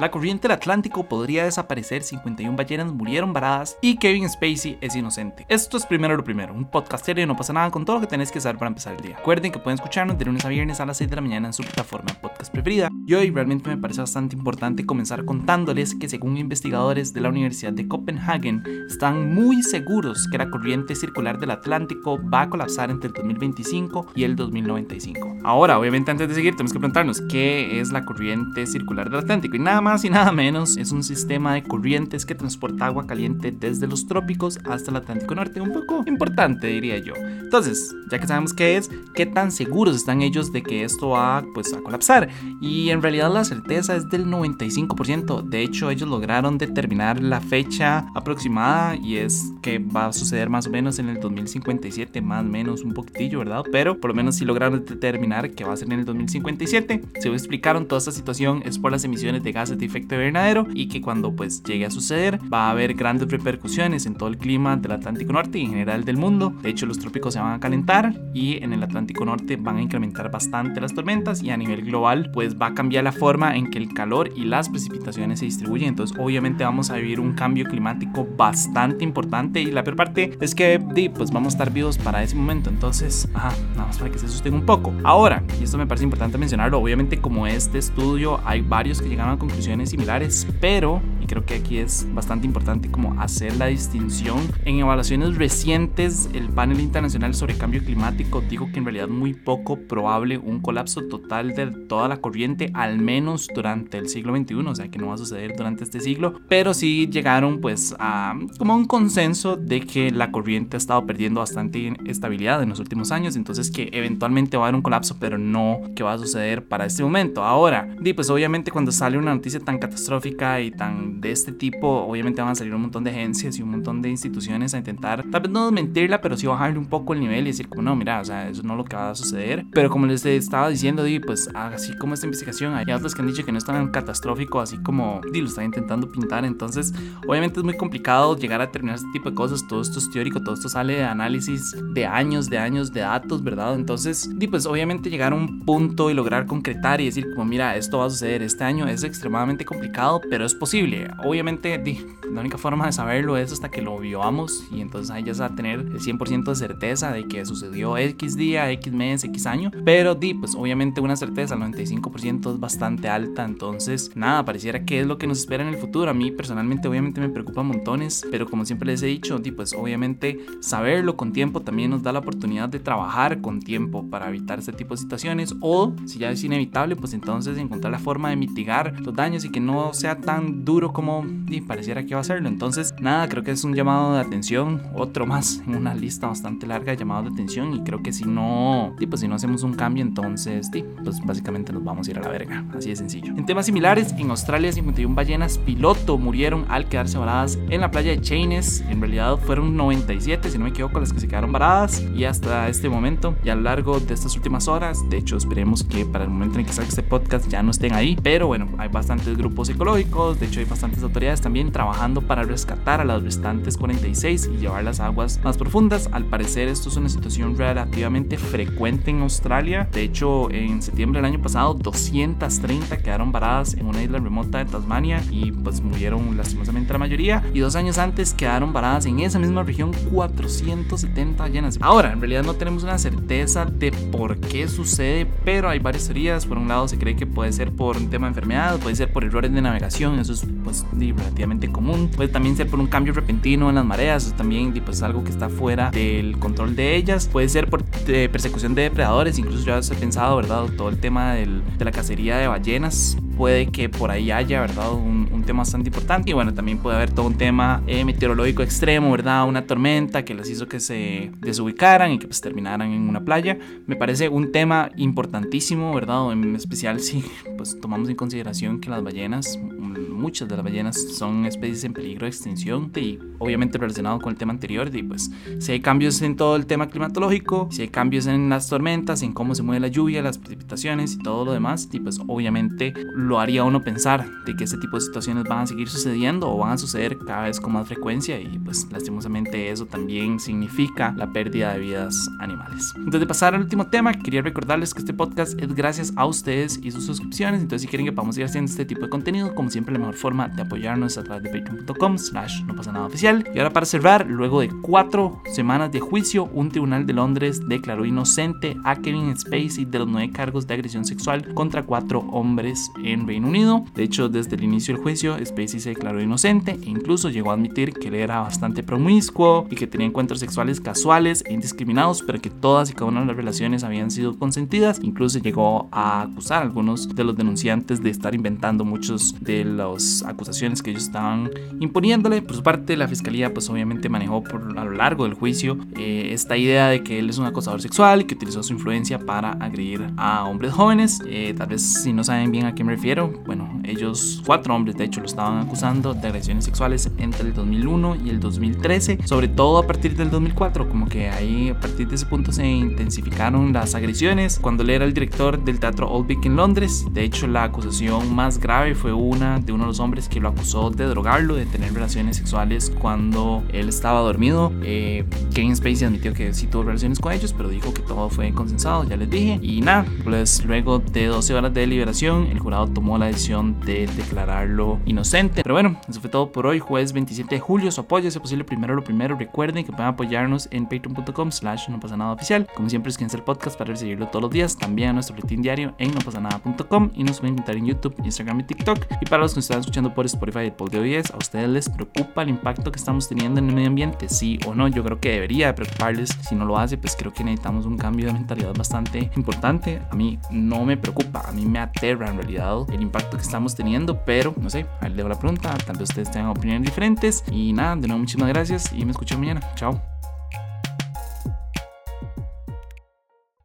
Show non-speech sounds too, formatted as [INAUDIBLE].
La corriente del Atlántico podría desaparecer, 51 ballenas murieron varadas y Kevin Spacey es inocente. Esto es primero lo primero, un podcast serio no pasa nada con todo lo que tenés que saber para empezar el día. Recuerden que pueden escucharnos de lunes a viernes a las 6 de la mañana en su plataforma podcast preferida. Y hoy realmente me parece bastante importante comenzar contándoles que según investigadores de la Universidad de Copenhagen están muy seguros que la corriente circular del Atlántico va a colapsar entre el 2025 y el 2095. Ahora, obviamente antes de seguir tenemos que preguntarnos qué es la corriente circular del Atlántico y nada más y nada menos es un sistema de corrientes que transporta agua caliente desde los trópicos hasta el Atlántico Norte, un poco importante diría yo. Entonces, ya que sabemos qué es, qué tan seguros están ellos de que esto va pues a colapsar y en realidad la certeza es del 95%. De hecho, ellos lograron determinar la fecha aproximada y es que va a suceder más o menos en el 2057, más o menos un poquitillo, ¿verdad? Pero por lo menos sí lograron determinar que va a ser en el 2057. Se explicaron toda esta situación es por las emisiones de gases de efecto invernadero y que cuando pues llegue a suceder va a haber grandes repercusiones en todo el clima del Atlántico Norte y en general del mundo. De hecho, los trópicos se van a calentar y en el Atlántico Norte van a incrementar bastante las tormentas y a nivel global pues va a cambiar la forma en que el calor y las precipitaciones se distribuyen. Entonces, obviamente vamos a vivir un cambio climático bastante importante y la peor parte es que pues vamos a estar vivos para ese momento. Entonces, nada más para que se asusten un poco. Ahora, y esto me parece importante mencionarlo, obviamente como este estudio hay varios que llegaron a similares, pero y creo que aquí es bastante importante como hacer la distinción en evaluaciones recientes el panel internacional sobre cambio climático dijo que en realidad muy poco probable un colapso total de toda la corriente al menos durante el siglo XXI o sea que no va a suceder durante este siglo pero sí llegaron pues a como un consenso de que la corriente ha estado perdiendo bastante estabilidad en los últimos años entonces que eventualmente va a haber un colapso pero no que va a suceder para este momento. Ahora di pues obviamente cuando sale una noticia tan catastrófica y tan de este tipo obviamente van a salir un montón de agencias y un montón de instituciones a intentar tal vez no mentirla pero sí bajarle un poco el nivel y decir como no mira o sea eso no es lo que va a suceder pero como les estaba diciendo di pues así como esta investigación hay otros que han dicho que no es tan catastrófico así como di lo están intentando pintar. Entonces obviamente es muy complicado llegar a determinar este tipo de cosas. Todo esto es teórico todo esto sale de análisis de años de años de datos verdad entonces di pues obviamente llegar a un punto y lograr concretar y decir como mira esto va a suceder este año es extremadamente complicado pero es posible. Obviamente la única forma de saberlo es hasta que lo vivamos y entonces ahí ya se va a tener el 100% de certeza de que sucedió X día, X mes, X año, pero di, pues obviamente una certeza, el 95% es bastante alta, entonces nada, pareciera que es lo que nos espera en el futuro. A mí personalmente obviamente me preocupa montones, pero como siempre les he dicho, di, pues obviamente saberlo con tiempo también nos da la oportunidad de trabajar con tiempo para evitar este tipo de situaciones. O si ya es inevitable, pues entonces encontrar la forma de mitigar los daños y que no sea tan duro como pareciera que va a serlo. Entonces, nada, creo que es un llamado de atención, otro más en [LAUGHS] una lista bastante larga de llamados de atención y creo que si no, pues si no hacemos un cambio, entonces, pues básicamente nos vamos a ir a la verga, así de sencillo. En temas similares, en Australia 51 ballenas piloto murieron al quedarse varadas en la playa de Chaines, en realidad fueron 97, si no me equivoco, las que se quedaron varadas y hasta este momento y a lo largo de estas últimas horas, de hecho esperemos que para el momento en que salga este podcast ya no estén ahí, pero bueno, hay bastantes grupos ecológicos, de hecho hay bastantes autoridades también trabajando para rescatar a las restantes 46 y llevar las aguas más profundas. Al parecer esto es una situación relativamente frecuente en Australia. De hecho, en septiembre del año pasado 230 quedaron varadas en una isla remota de Tasmania y pues murieron lastimosamente la mayoría. Y dos años antes quedaron varadas en esa misma región 470 llenas. Ahora, en realidad no tenemos una certeza de por qué sucede, pero hay varias teorías. Por un lado se cree que puede ser por un tema de enfermedad, puede ser por errores de navegación, eso es pues relativamente común. Puede también ser por un cambio repentino en las mareas, eso también pues algo que está fuera del control de ellas. Puede ser por eh, persecución de depredadores, incluso ya se ha pensado, ¿verdad? Todo el tema del, de la cacería de ballenas puede que por ahí haya, ¿verdad? Un, un, tema bastante importante. Y bueno, también puede haber todo un tema eh, meteorológico extremo, ¿verdad? Una tormenta que les hizo que se desubicaran y que pues terminaran en una playa. Me parece un tema importantísimo, ¿verdad? En especial si pues tomamos en consideración que las ballenas muchas de las ballenas son especies en peligro de extinción y obviamente relacionado con el tema anterior, y pues si hay cambios en todo el tema climatológico, si hay cambios en las tormentas, en cómo se mueve la lluvia, las precipitaciones y todo lo demás, y pues obviamente lo haría uno pensar de que ese tipo de situaciones van a seguir sucediendo o van a suceder cada vez con más frecuencia y pues lastimosamente eso también significa la pérdida de vidas animales. Antes de pasar al último tema, quería recordarles que este podcast es gracias a ustedes y sus suscripciones, entonces si quieren que podamos ir haciendo este tipo de contenido, como siempre la mejor forma de apoyarnos a través de patreon.com slash no pasa nada oficial. Y ahora para cerrar, luego de cuatro semanas de juicio, un tribunal de Londres declaró inocente a Kevin Spacey de los nueve cargos de agresión sexual contra cuatro hombres en Reino Unido. De hecho, desde el inicio del juicio, Spacey se declaró inocente e incluso llegó a admitir que él era bastante promiscuo y que tenía encuentros sexuales casuales e indiscriminados, pero que todas y cada una de las relaciones habían sido consentidas. Incluso llegó a acusar a algunos de los denunciantes de estar inventando muchos de las acusaciones que ellos estaban imponiéndole. Por su parte, la fiscalía pues obviamente manejó por, a lo largo del juicio eh, esta idea de que él es un acosador sexual y que utilizó su influencia para agredir a hombres jóvenes. Eh, tal vez si no saben bien a qué me refiero, bueno, ellos, cuatro hombres de hecho, lo estaban acusando de agresiones sexuales entre el 2001 y el 2013, sobre todo a partir del 2004, como que ahí a partir de ese punto se intensificaron las agresiones. Cuando él era el director del teatro Old Vic en Londres, de hecho la acusación más grave fue una de uno los hombres que lo acusó de drogarlo, de tener relaciones sexuales cuando él estaba dormido. Eh, Kevin Spacey admitió que sí tuvo relaciones con ellos, pero dijo que todo fue consensado, ya les dije. Y nada, pues luego de 12 horas de deliberación, el jurado tomó la decisión de declararlo inocente. Pero bueno, eso fue todo por hoy, jueves 27 de julio. Su apoyo, si posible, primero lo primero. Recuerden que pueden apoyarnos en patreon.com slash no pasa nada oficial. Como siempre, esquíense el podcast para recibirlo todos los días. También a nuestro boletín diario en nopasanada.com y nos pueden encontrar en YouTube, Instagram y TikTok. Y para los que nos están escuchando por Spotify y por de ¿a ustedes les preocupa el impacto que estamos teniendo en el medio ambiente? Sí o no, yo creo que debería preocuparles. Si no lo hace, pues creo que necesitamos un cambio de mentalidad bastante importante. A mí no me preocupa, a mí me aterra en realidad el impacto que estamos teniendo, pero no sé, ahí le doy la pregunta, tal vez ustedes tengan opiniones diferentes. Y nada, de nuevo muchísimas gracias y me escucho mañana. Chao.